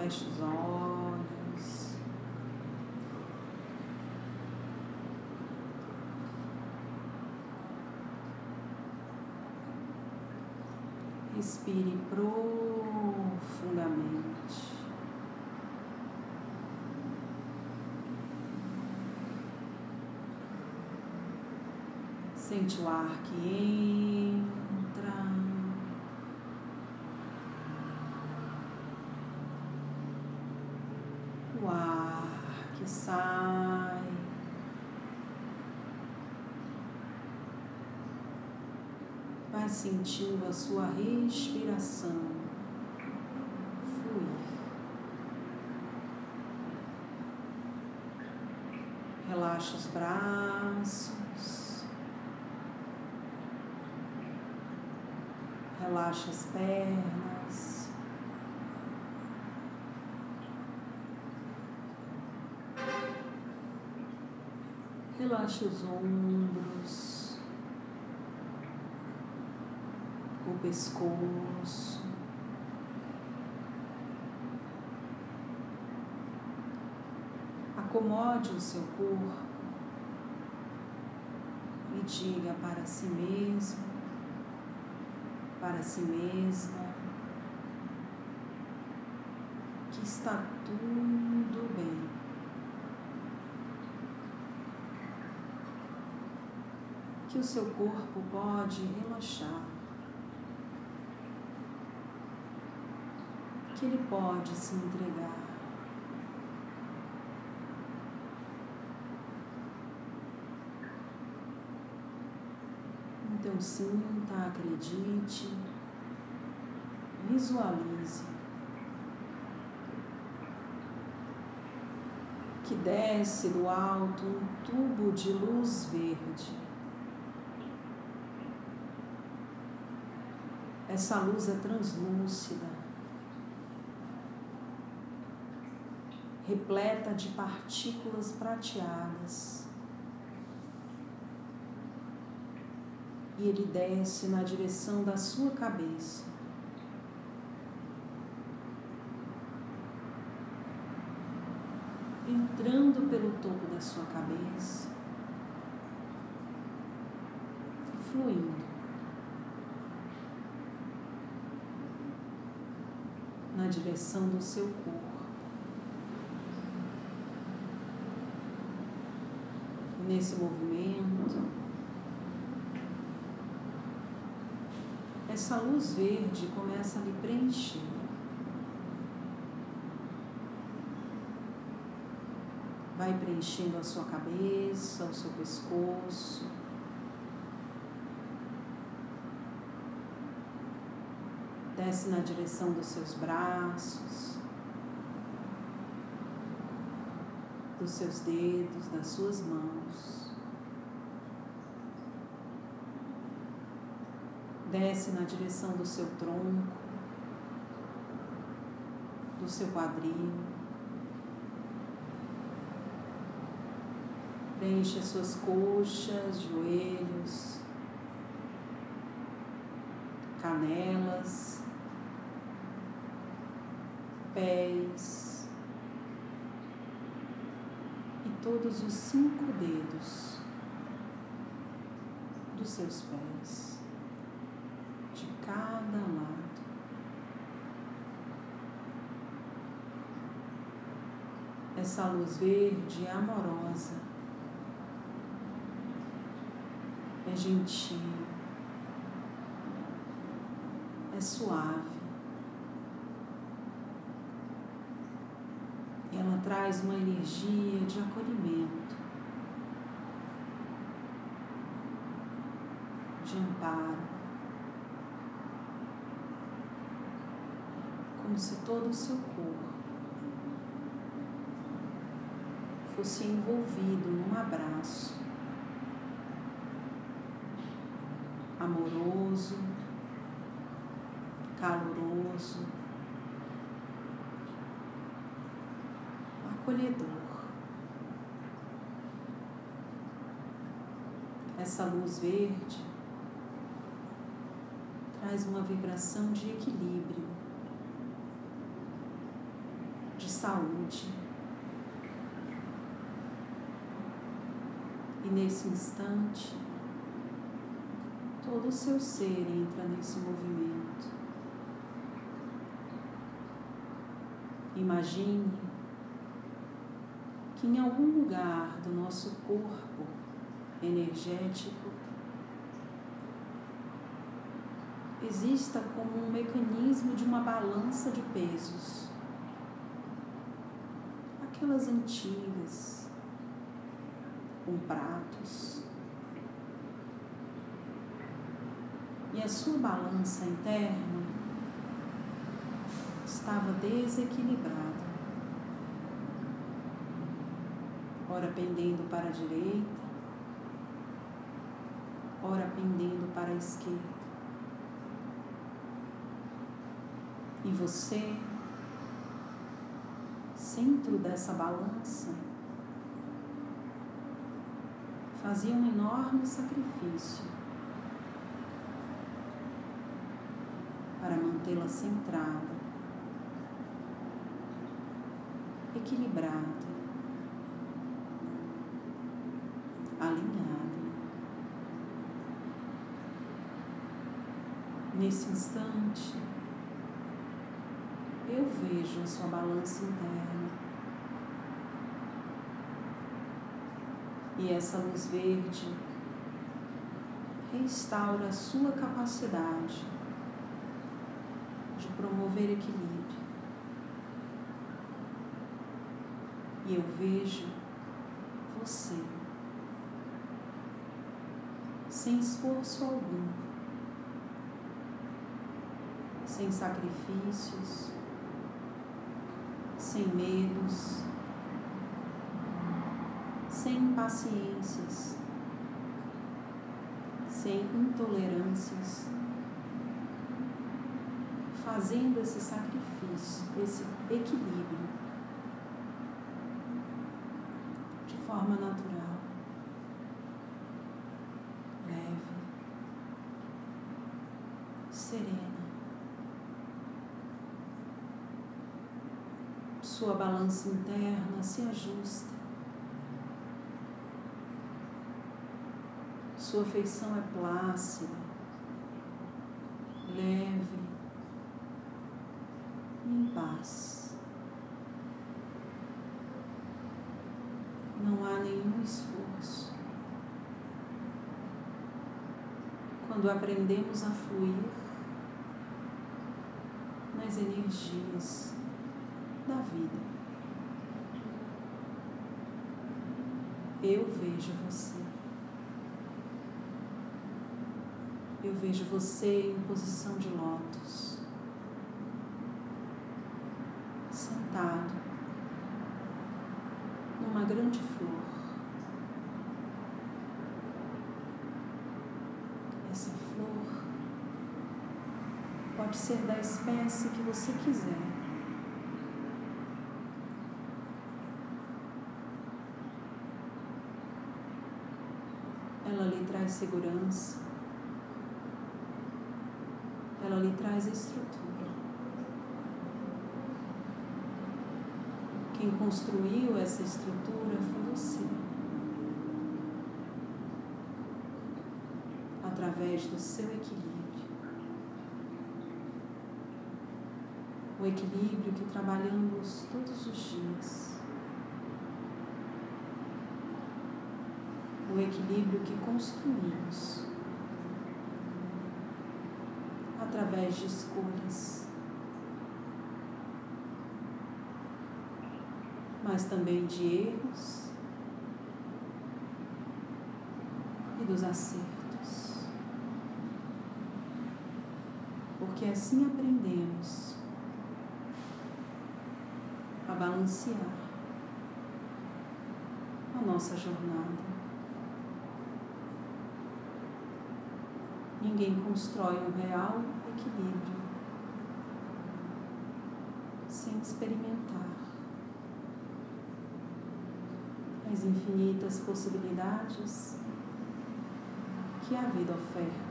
Feche os olhos. Respire profundamente. Sente o ar que entra. O ar que sai. Vai sentindo a sua respiração fluir. Relaxa os braços. Relaxa as pernas. Relaxa os ombros, o pescoço. Acomode o seu corpo e diga para si mesmo, para si mesma, que está tudo Que o seu corpo pode relaxar. Que ele pode se entregar. Então sinta, acredite, visualize que desce do alto um tubo de luz verde. Essa luz é translúcida, repleta de partículas prateadas. e ele desce na direção da sua cabeça. Entrando pelo topo da sua cabeça fluindo na direção do seu corpo. Nesse movimento, essa luz verde começa a lhe preencher. Vai preenchendo a sua cabeça, o seu pescoço. Desce na direção dos seus braços, dos seus dedos, das suas mãos. desce na direção do seu tronco, do seu quadril. Preenche as suas coxas, joelhos, canelas, pés e todos os cinco dedos dos seus pés cada lado. Essa luz verde amorosa, é gentil, é suave. E ela traz uma energia de acolhimento, de amparo. como se todo o seu corpo fosse envolvido num abraço amoroso, caloroso, acolhedor. Essa luz verde traz uma vibração de equilíbrio saúde. E nesse instante, todo o seu ser entra nesse movimento. Imagine que em algum lugar do nosso corpo energético exista como um mecanismo de uma balança de pesos. Aquelas antigas, com pratos. E a sua balança interna estava desequilibrada. Ora pendendo para a direita, ora pendendo para a esquerda. E você, centro dessa balança, fazia um enorme sacrifício para mantê-la centrada, equilibrada, Nesse instante, eu vejo a sua balança interna. E essa luz verde restaura a sua capacidade de promover equilíbrio. E eu vejo você sem esforço algum, sem sacrifícios, sem medos, sem impaciências, sem intolerâncias, fazendo esse sacrifício, esse equilíbrio de forma natural, leve, serena. Sua balança interna se ajusta. Sua feição é plácida, leve e em paz. Não há nenhum esforço. Quando aprendemos a fluir nas energias da vida. Eu vejo você. Eu vejo você em posição de lótus, sentado numa grande flor. Essa flor pode ser da espécie que você quiser. ela lhe traz segurança, ela lhe traz estrutura. Quem construiu essa estrutura foi você. Através do seu equilíbrio. O equilíbrio que trabalhamos todos os dias. O equilíbrio que construímos através de escolhas, mas também de erros e dos acertos, porque assim aprendemos a balancear a nossa jornada. Ninguém constrói um real equilíbrio sem experimentar as infinitas possibilidades que a vida oferta.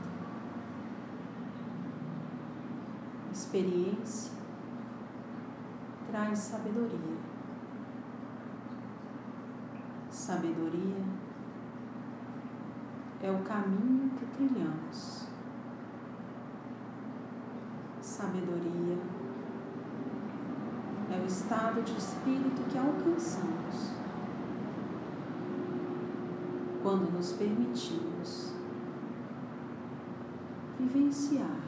Experiência traz sabedoria. Sabedoria é o caminho que trilhamos. Sabedoria é o estado de espírito que alcançamos quando nos permitimos vivenciar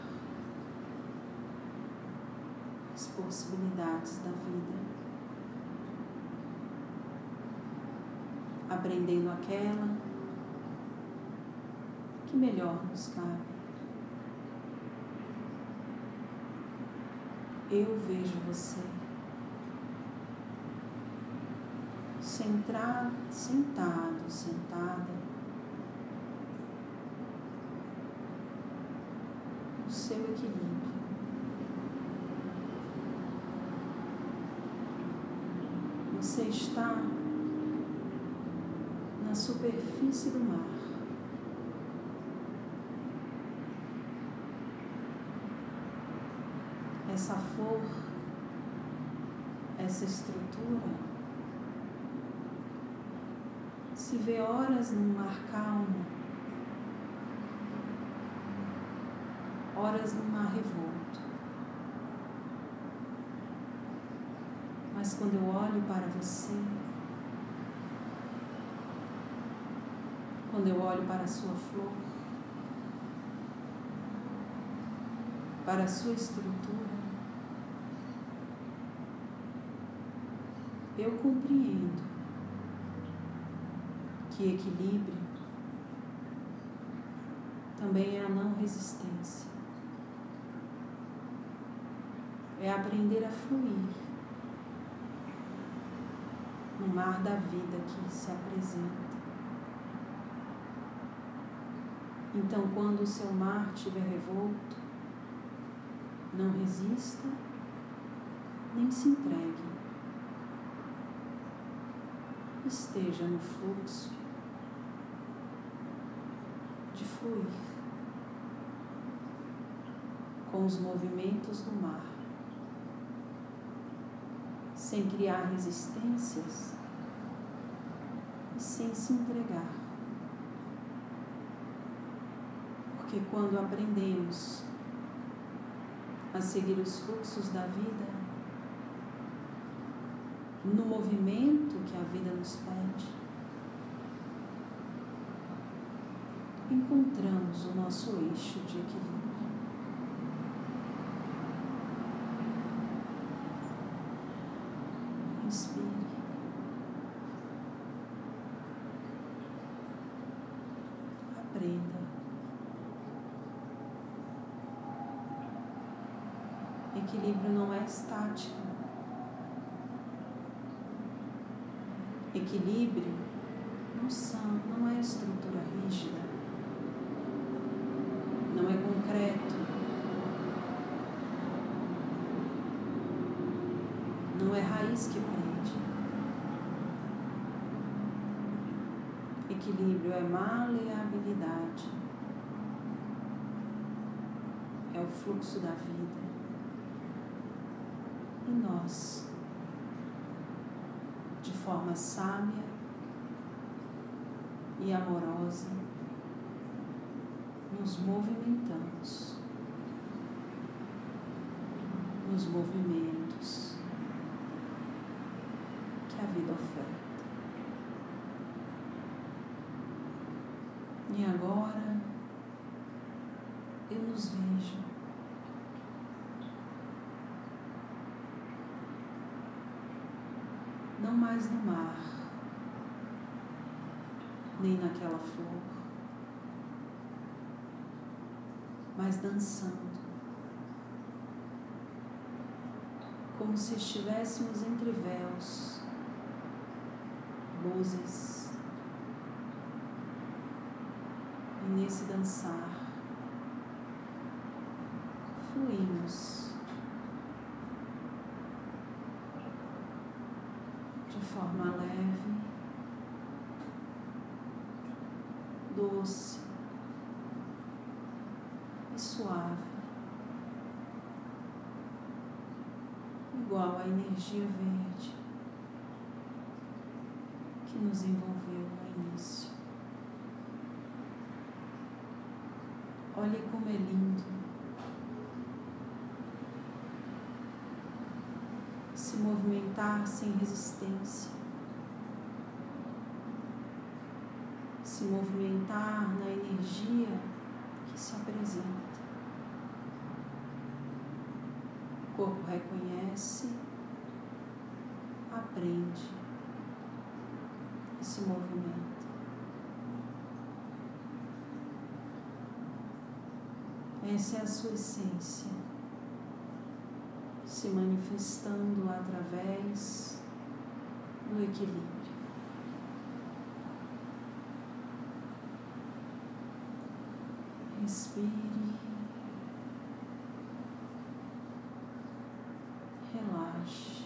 as possibilidades da vida, aprendendo aquela que melhor nos cabe. Eu vejo você centrado, sentado, sentada no seu equilíbrio. Você está na superfície do mar. Essa flor, essa estrutura se vê horas num mar calmo, horas num mar revolto. Mas quando eu olho para você, quando eu olho para a sua flor, para a sua estrutura, eu compreendo que equilíbrio também é a não resistência. É aprender a fluir no mar da vida que se apresenta. Então, quando o seu mar estiver revolto, não resista, nem se entregue. Esteja no fluxo fluir com os movimentos do mar, sem criar resistências e sem se entregar. Porque quando aprendemos a seguir os fluxos da vida, no movimento que a vida nos pede, encontramos o nosso eixo de equilíbrio. Inspire. Aprenda. Equilíbrio não é estática. Equilíbrio não, são, não é estrutura rígida não é concreto, não é raiz que prende. Equilíbrio é maleabilidade, é o fluxo da vida. E nós, forma sábia e amorosa, nos movimentamos, nos movimentos que a vida oferta. E agora eu nos vejo não mais no mar, nem naquela flor. mas dançando, como se estivéssemos entre véus, luzes, e nesse dançar fluímos de forma leve, doce suave e igual à energia verde que nos envolveu no início. Olhe como é lindo se movimentar sem resistência, se movimentar na energia que se apresenta. O corpo reconhece, aprende e se movimenta. Essa é a sua essência, se manifestando através do equilíbrio. Respire. Relaxe.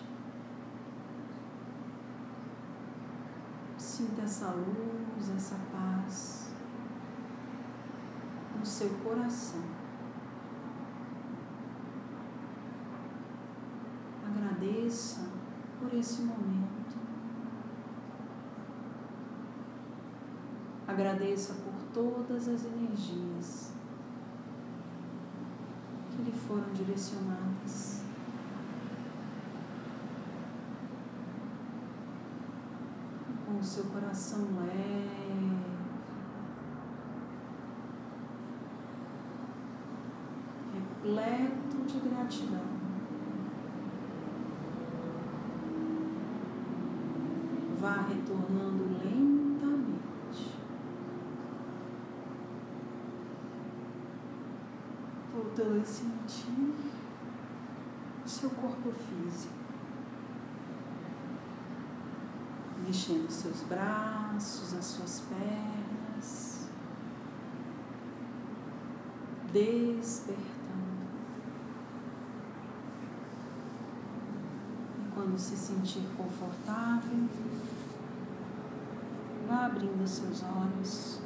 Sinta essa luz, essa paz no seu coração. Agradeça por esse momento. Agradeça todas as energias que lhe foram direcionadas. Com o seu coração leve, repleto de gratidão. Vá retornando lentamente. Voltando sentir o seu corpo físico. Mexendo seus braços, as suas pernas. Despertando. quando se sentir confortável, vá abrindo seus olhos.